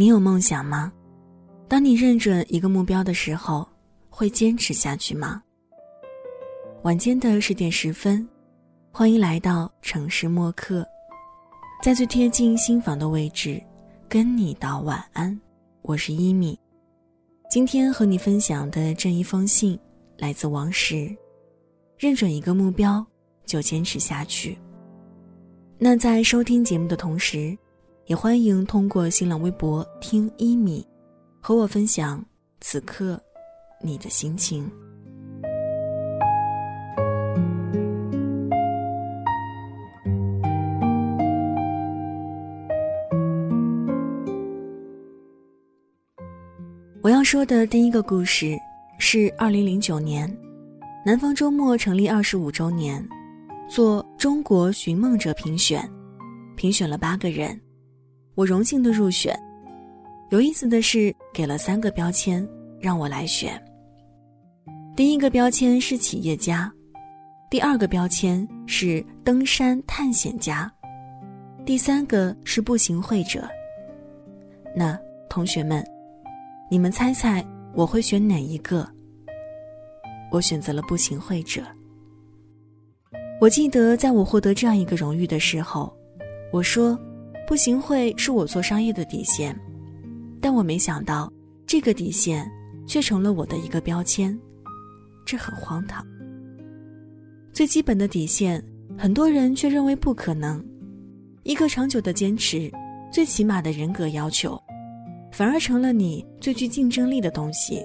你有梦想吗？当你认准一个目标的时候，会坚持下去吗？晚间的十点十分，欢迎来到城市默客，在最贴近心房的位置，跟你道晚安。我是一米，今天和你分享的这一封信来自王石。认准一个目标，就坚持下去。那在收听节目的同时，也欢迎通过新浪微博听一米，和我分享此刻你的心情。我要说的第一个故事是二零零九年。南方周末成立二十五周年，做中国寻梦者评选，评选了八个人，我荣幸的入选。有意思的是，给了三个标签让我来选。第一个标签是企业家，第二个标签是登山探险家，第三个是步行会者。那同学们，你们猜猜我会选哪一个？我选择了步行会者。我记得在我获得这样一个荣誉的时候，我说，步行会是我做商业的底线，但我没想到这个底线却成了我的一个标签，这很荒唐。最基本的底线，很多人却认为不可能；一个长久的坚持，最起码的人格要求，反而成了你最具竞争力的东西。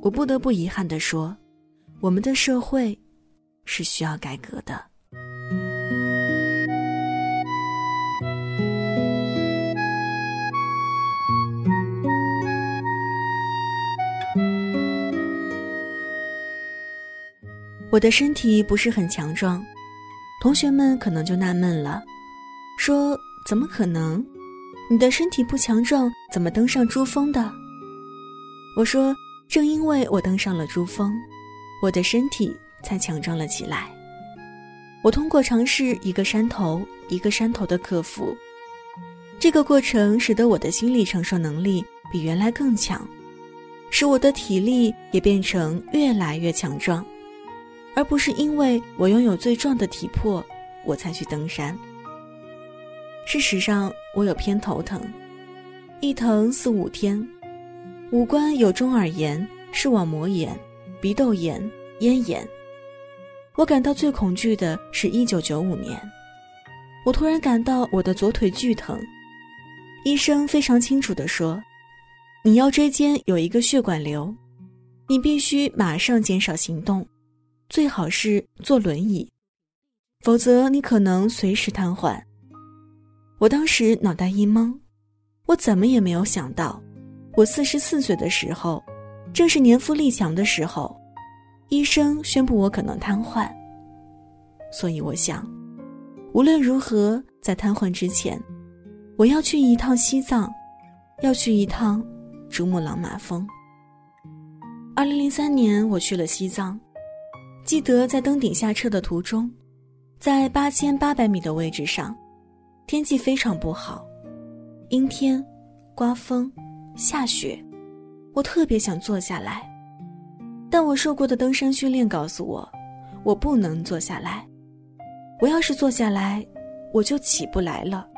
我不得不遗憾地说。我们的社会是需要改革的。我的身体不是很强壮，同学们可能就纳闷了，说：“怎么可能？你的身体不强壮，怎么登上珠峰的？”我说：“正因为我登上了珠峰。”我的身体才强壮了起来。我通过尝试一个山头一个山头的克服，这个过程使得我的心理承受能力比原来更强，使我的体力也变成越来越强壮，而不是因为我拥有最壮的体魄，我才去登山。事实上，我有偏头疼，一疼四五天，五官有中耳炎、视网膜炎。鼻窦炎、咽炎，我感到最恐惧的是一九九五年，我突然感到我的左腿剧疼，医生非常清楚地说：“你腰椎间有一个血管瘤，你必须马上减少行动，最好是坐轮椅，否则你可能随时瘫痪。”我当时脑袋一懵，我怎么也没有想到，我四十四岁的时候。正是年富力强的时候，医生宣布我可能瘫痪。所以我想，无论如何，在瘫痪之前，我要去一趟西藏，要去一趟珠穆朗玛峰。二零零三年，我去了西藏，记得在登顶下车的途中，在八千八百米的位置上，天气非常不好，阴天，刮风，下雪。我特别想坐下来，但我受过的登山训练告诉我，我不能坐下来。我要是坐下来，我就起不来了。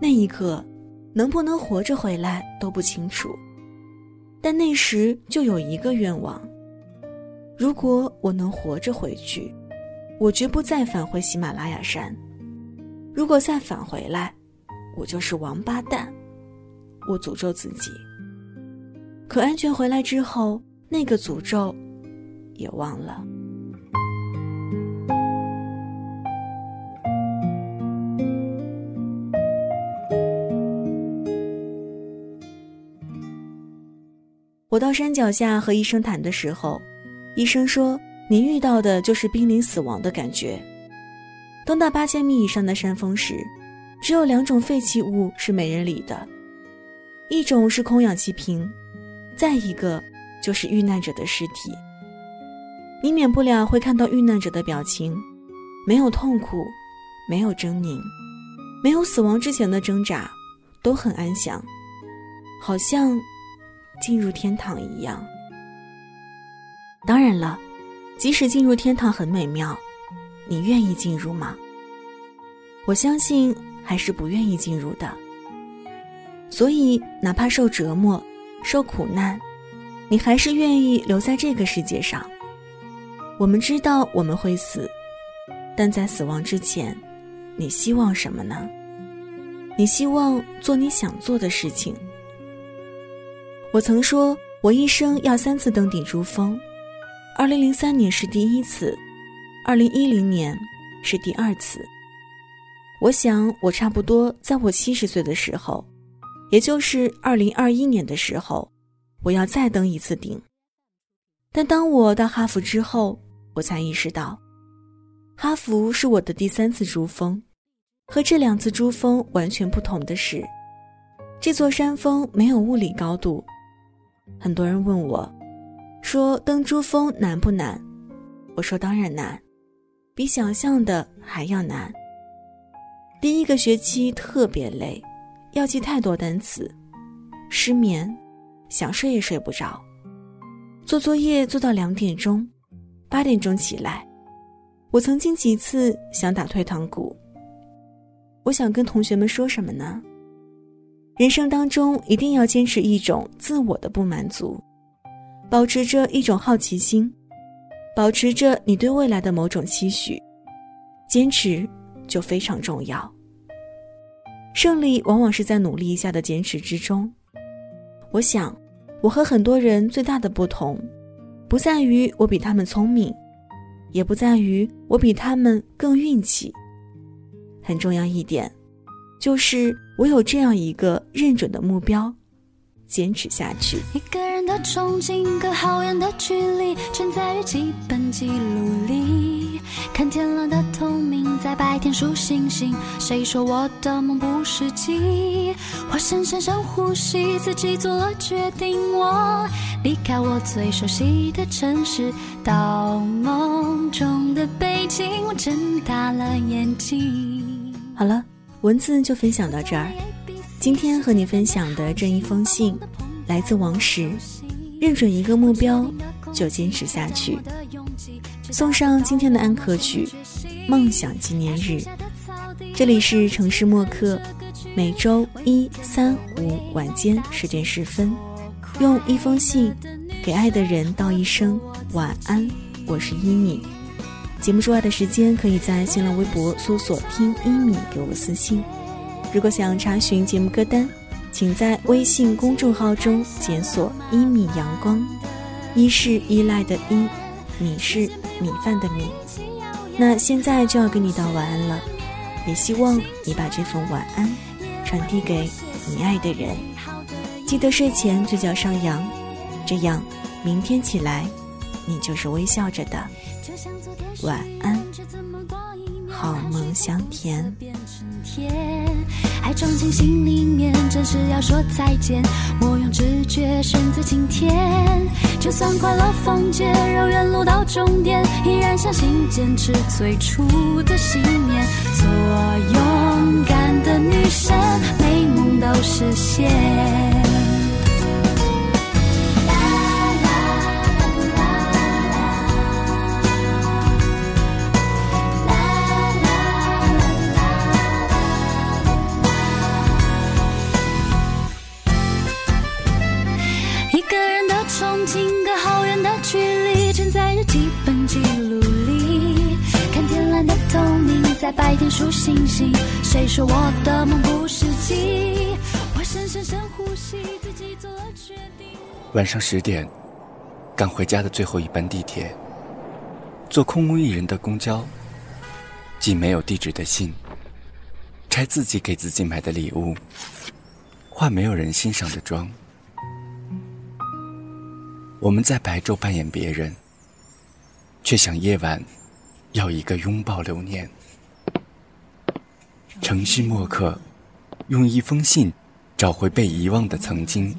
那一刻，能不能活着回来都不清楚，但那时就有一个愿望：如果我能活着回去，我绝不再返回喜马拉雅山。如果再返回来，我就是王八蛋。我诅咒自己。可安全回来之后，那个诅咒也忘了。我到山脚下和医生谈的时候，医生说：“您遇到的就是濒临死亡的感觉。登到八千米以上的山峰时，只有两种废弃物是没人理的，一种是空氧气瓶。”再一个，就是遇难者的尸体。你免不了会看到遇难者的表情，没有痛苦，没有狰狞，没有死亡之前的挣扎，都很安详，好像进入天堂一样。当然了，即使进入天堂很美妙，你愿意进入吗？我相信还是不愿意进入的。所以，哪怕受折磨、受苦难，你还是愿意留在这个世界上。我们知道我们会死，但在死亡之前，你希望什么呢？你希望做你想做的事情。我曾说，我一生要三次登顶珠峰，二零零三年是第一次，二零一零年是第二次。我想，我差不多在我七十岁的时候。也就是二零二一年的时候，我要再登一次顶。但当我到哈佛之后，我才意识到，哈佛是我的第三次珠峰，和这两次珠峰完全不同的是，这座山峰没有物理高度。很多人问我，说登珠峰难不难？我说当然难，比想象的还要难。第一个学期特别累。要记太多单词，失眠，想睡也睡不着，做作业做到两点钟，八点钟起来。我曾经几次想打退堂鼓。我想跟同学们说什么呢？人生当中一定要坚持一种自我的不满足，保持着一种好奇心，保持着你对未来的某种期许，坚持就非常重要。胜利往往是在努力一下的坚持之中。我想，我和很多人最大的不同，不在于我比他们聪明，也不在于我比他们更运气。很重要一点，就是我有这样一个认准的目标，坚持下去。一个人的憧憬，隔好远的距离，全在于基本记录里。看天蓝的透明，在白天数星星。谁说我的梦不实际？我深深深呼吸，自己做了决定。我离开我最熟悉的城市，到梦中的北京。我睁大了眼睛。好了，文字就分享到这儿。今天和你分享的这一封信，来自王石。认准一个目标，就坚持下去。送上今天的安可曲《梦想纪念日》。这里是城市默客，每周一、三、五晚间十点十分，用一封信给爱的人道一声晚安。我是一米。节目之外的时间，可以在新浪微博搜索“听一米”给我私信。如果想查询节目歌单，请在微信公众号中检索“一米阳光”，一是依赖的依，米是米饭的米。那现在就要跟你道晚安了，也希望你把这份晚安传递给你爱的人。记得睡前嘴角上扬，这样明天起来你就是微笑着的。晚安，好梦香甜。还装进心里面，真是要说再见。我用直觉选择今天，就算快乐放街，绕远路到终点，依然相信坚持最初的信念。做勇在白天数星星，谁说我的梦不实际？我深深深呼吸，自己做了决定。晚上十点，赶回家的最后一班地铁，坐空无一人的公交，寄没有地址的信，拆自己给自己买的礼物，化没有人欣赏的妆。我们在白昼扮演别人，却想夜晚要一个拥抱留念。城市墨客，用一封信找回被遗忘的曾经。